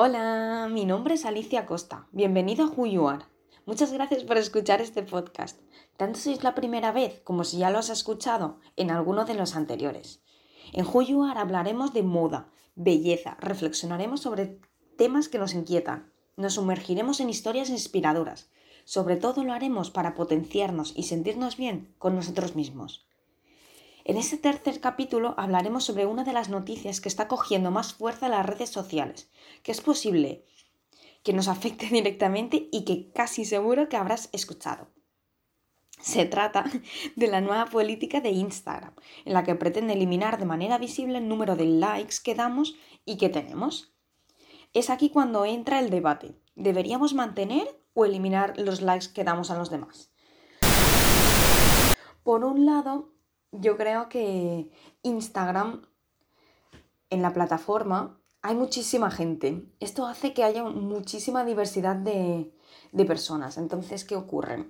Hola, mi nombre es Alicia Costa. Bienvenido a Who You Are. Muchas gracias por escuchar este podcast, tanto si es la primera vez como si ya lo has escuchado en alguno de los anteriores. En Who You Are hablaremos de moda, belleza, reflexionaremos sobre temas que nos inquietan, nos sumergiremos en historias inspiradoras. Sobre todo lo haremos para potenciarnos y sentirnos bien con nosotros mismos. En este tercer capítulo hablaremos sobre una de las noticias que está cogiendo más fuerza en las redes sociales, que es posible que nos afecte directamente y que casi seguro que habrás escuchado. Se trata de la nueva política de Instagram, en la que pretende eliminar de manera visible el número de likes que damos y que tenemos. Es aquí cuando entra el debate. ¿Deberíamos mantener o eliminar los likes que damos a los demás? Por un lado, yo creo que Instagram, en la plataforma, hay muchísima gente. Esto hace que haya muchísima diversidad de, personas. Entonces, ¿qué ocurre?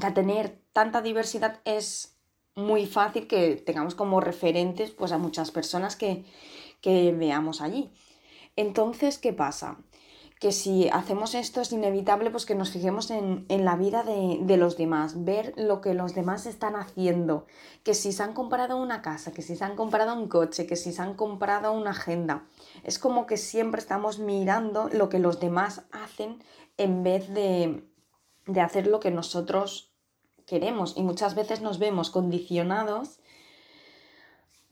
Que tener tanta diversidad es muy fácil que tengamos como referentes pues, a muchas personas que, que veamos allí. Entonces, ¿qué pasa? Que si hacemos esto es inevitable pues que nos fijemos en, la vida de, los demás, ver lo que los demás están haciendo, que si se han comprado una casa, que si se han comprado un coche, que si se han comprado una agenda. Es como que siempre estamos mirando lo que los demás hacen en vez de, de hacer lo que nosotros queremos y muchas veces nos vemos condicionados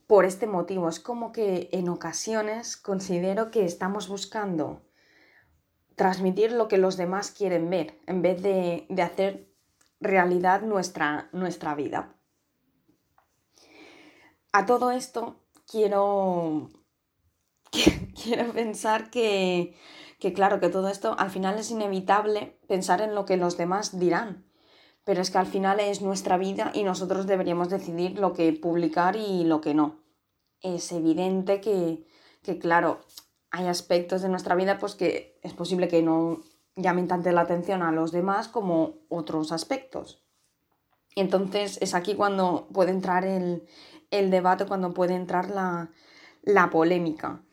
por este motivo. Es como que en ocasiones considero que estamos buscando transmitir lo que los demás quieren ver, en vez de, hacer realidad nuestra, nuestra vida. A todo esto quiero, quiero pensar que, que, claro, que todo esto al final es inevitable pensar en lo que los demás dirán, pero es que al final es nuestra vida y nosotros deberíamos decidir lo que publicar y lo que no. Es evidente que, que claro, hay aspectos de nuestra vida pues que es posible que no llamen tanto la atención a los demás como otros aspectos. Entonces es aquí cuando puede entrar el, debate, cuando puede entrar la, polémica.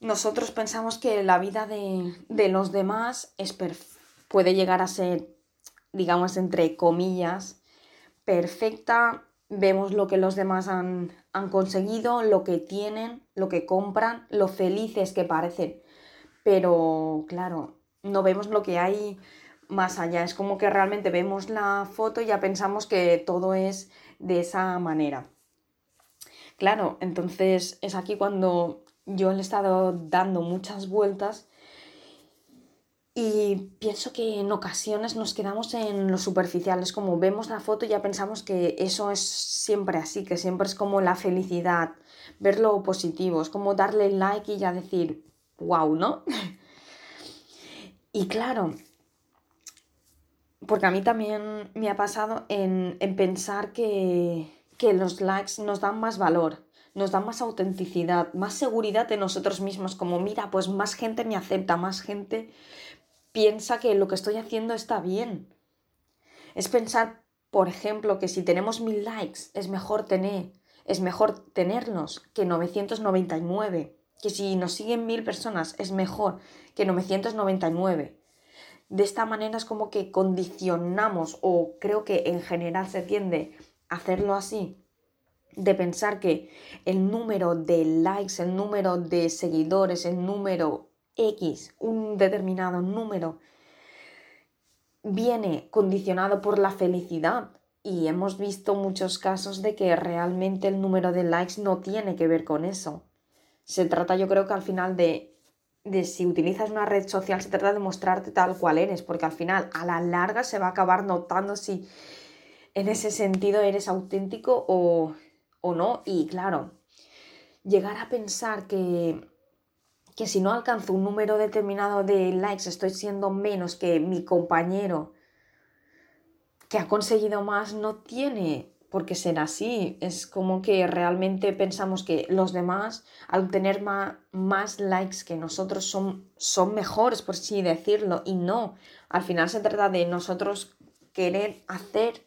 Nosotros pensamos que la vida de, los demás es puede llegar a ser, digamos, entre comillas, perfecta vemos lo que los demás han, conseguido, lo que tienen, lo que compran, lo felices que parecen. Pero claro, no vemos lo que hay más allá. Es como que realmente vemos la foto y ya pensamos que todo es de esa manera. Claro, entonces es aquí cuando yo le he estado dando muchas vueltas y pienso que en ocasiones nos quedamos en lo superficial, es como vemos la foto y ya pensamos que eso es siempre así, que siempre es como la felicidad, ver lo positivo, es como darle like y ya decir, wow, ¿no? y claro, porque a mí también me ha pasado en, pensar que, que los likes nos dan más valor, nos dan más autenticidad, más seguridad de nosotros mismos, como mira, pues más gente me acepta, más gente piensa que lo que estoy haciendo está bien. Es pensar, por ejemplo, que si tenemos mil likes es mejor tener, es mejor tenerlos que 999. Que si nos siguen mil personas es mejor que 999. De esta manera es como que condicionamos, o creo que en general se tiende a hacerlo así, de pensar que el número de likes, el número de seguidores, el número X, un determinado número, viene condicionado por la felicidad. Y hemos visto muchos casos de que realmente el número de likes no tiene que ver con eso. Se trata yo creo que al final de, de si utilizas una red social, se trata de mostrarte tal cual eres, porque al final a la larga se va a acabar notando si en ese sentido eres auténtico o, o no. Y claro, llegar a pensar que que si no alcanzo un número determinado de likes estoy siendo menos que mi compañero que ha conseguido más, no tiene por qué ser así. Es como que realmente pensamos que los demás, al tener más, likes que nosotros, son, son mejores, por así decirlo, y no. Al final se trata de nosotros querer hacer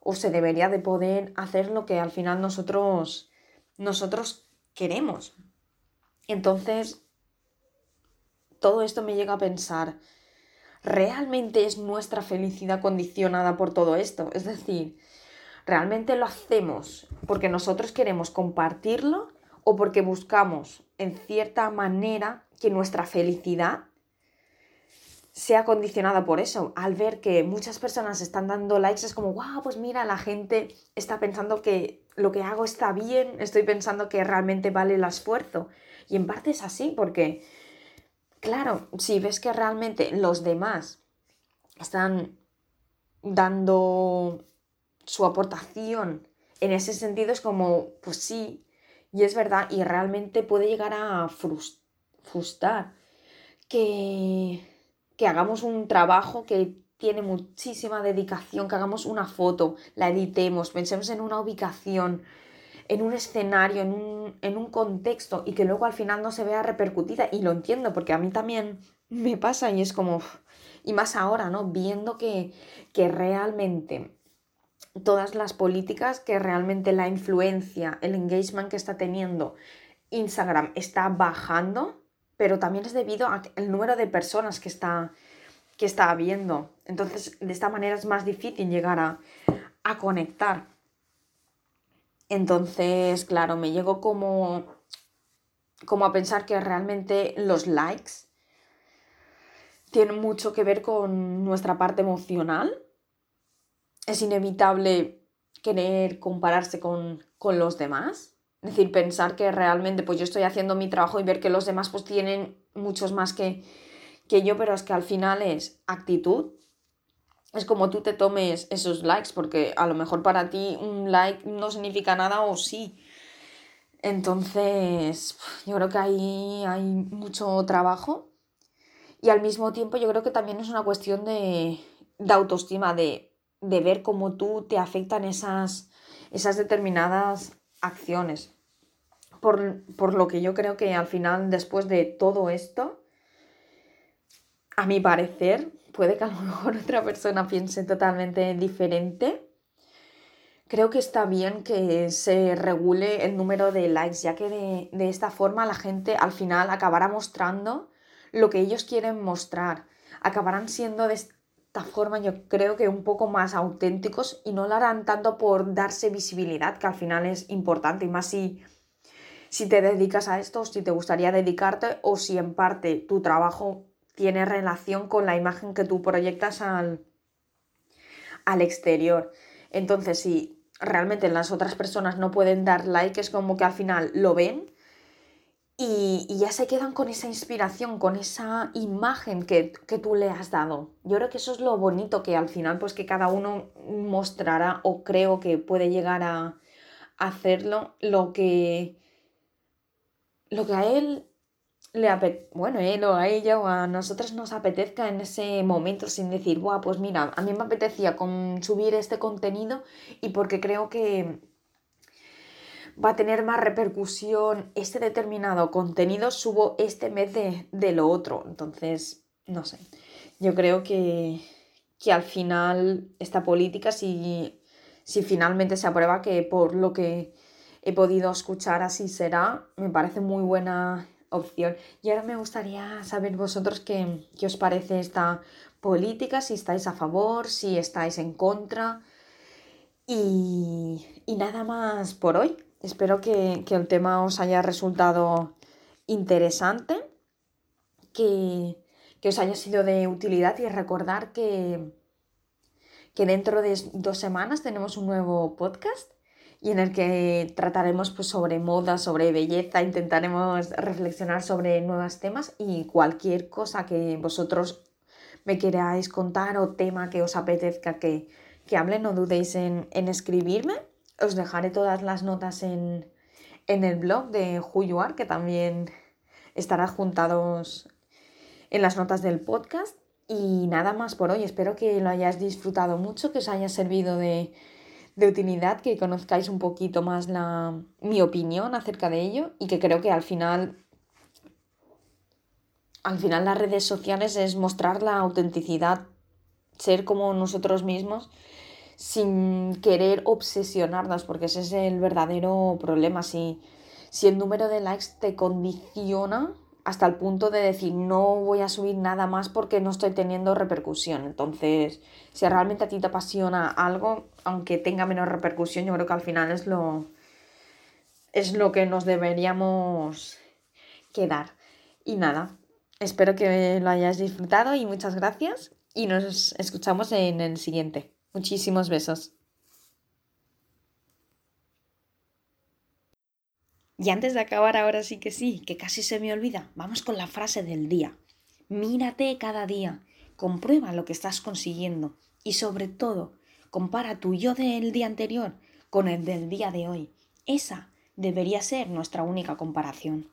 o se debería de poder hacer lo que al final nosotros, nosotros queremos. Entonces, todo esto me llega a pensar, ¿realmente es nuestra felicidad condicionada por todo esto? Es decir, ¿realmente lo hacemos porque nosotros queremos compartirlo o porque buscamos en cierta manera que nuestra felicidad sea condicionada por eso. Al ver que muchas personas están dando likes, es como, wow, pues mira, la gente está pensando que lo que hago está bien, estoy pensando que realmente vale el esfuerzo. Y en parte es así, porque, claro, si ves que realmente los demás están dando su aportación en ese sentido, es como, pues sí, y es verdad, y realmente puede llegar a frustrar que, que hagamos un trabajo que tiene muchísima dedicación, que hagamos una foto, la editemos, pensemos en una ubicación, en un escenario, en un, en un, contexto y que luego al final no se vea repercutida. Y lo entiendo porque a mí también me pasa y es como, y más ahora, ¿no? Viendo que, que realmente todas las políticas, que realmente la influencia, el engagement que está teniendo Instagram está bajando, pero también es debido al número de personas que está, que está habiendo. Entonces, de esta manera es más difícil llegar a, a conectar. Entonces, claro, me llego como, como a pensar que realmente los likes tienen mucho que ver con nuestra parte emocional es inevitable querer compararse con, los demás. Es decir, pensar que realmente pues yo estoy haciendo mi trabajo y ver que los demás pues tienen muchos más que, que yo, pero es que al final es actitud. Es como tú te tomes esos likes, porque a lo mejor para ti un like no significa nada o sí. Entonces, yo creo que ahí hay mucho trabajo. Y al mismo tiempo yo creo que también es una cuestión de, de autoestima, de de ver cómo tú te afectan esas, esas determinadas acciones. Por, lo que yo creo que al final, después de todo esto, a mi parecer, puede que a lo mejor otra persona piense totalmente diferente. Creo que está bien que se regule el número de likes, ya que de, de esta forma la gente al final acabará mostrando lo que ellos quieren mostrar. Acabarán siendo de, esta forma yo creo que un poco más auténticos y no lo harán tanto por darse visibilidad, que al final es importante, y más si, si te dedicas a esto, si te gustaría dedicarte o si en parte tu trabajo tiene relación con la imagen que tú proyectas al, al exterior. Entonces, si realmente las otras personas no pueden dar like, es como que al final lo ven y, ya se quedan con esa inspiración, con esa imagen que, tú le has dado. Yo creo que eso es lo bonito que al final, pues que cada uno mostrará o creo que puede llegar a hacerlo lo que, lo que a él le bueno, él o a ella o a nosotros nos apetezca en ese momento sin decir, Buah, pues mira, a mí me apetecía con subir este contenido y porque creo que va a tener más repercusión este determinado contenido, subo este mes de, lo otro. Entonces, no sé. Yo creo que, al final esta política, si, si finalmente se aprueba, que por lo que he podido escuchar así será, me parece muy buena opción. Y ahora me gustaría saber vosotros qué, qué, os parece esta política, si estáis a favor, si estáis en contra. Y, y nada más por hoy. Espero que, el tema os haya resultado interesante, que, os haya sido de utilidad y recordar que, que dentro de dos semanas tenemos un nuevo podcast y en el que trataremos pues, sobre moda, sobre belleza, intentaremos reflexionar sobre nuevos temas y cualquier cosa que vosotros me queráis contar o tema que os apetezca que, que hable, no dudéis en, en escribirme os dejaré todas las notas en, el blog de Juyuar, que también estará juntados en las notas del podcast. Y nada más por hoy. Espero que lo hayáis disfrutado mucho, que os haya servido de, utilidad, que conozcáis un poquito más la, mi opinión acerca de ello y que creo que al final, al final las redes sociales es mostrar la autenticidad, ser como nosotros mismos sin querer obsesionarnos, porque ese es el verdadero problema. Si, si el número de likes te condiciona hasta el punto de decir no voy a subir nada más porque no estoy teniendo repercusión. Entonces, si realmente a ti te apasiona algo, aunque tenga menos repercusión, yo creo que al final es lo, es lo que nos deberíamos quedar. Y nada, espero que lo hayas disfrutado y muchas gracias y nos escuchamos en el siguiente. Muchísimos besos. Y antes de acabar, ahora sí que sí, que casi se me olvida, vamos con la frase del día. Mírate cada día, comprueba lo que estás consiguiendo y sobre todo, compara tu yo del día anterior con el del día de hoy. Esa debería ser nuestra única comparación.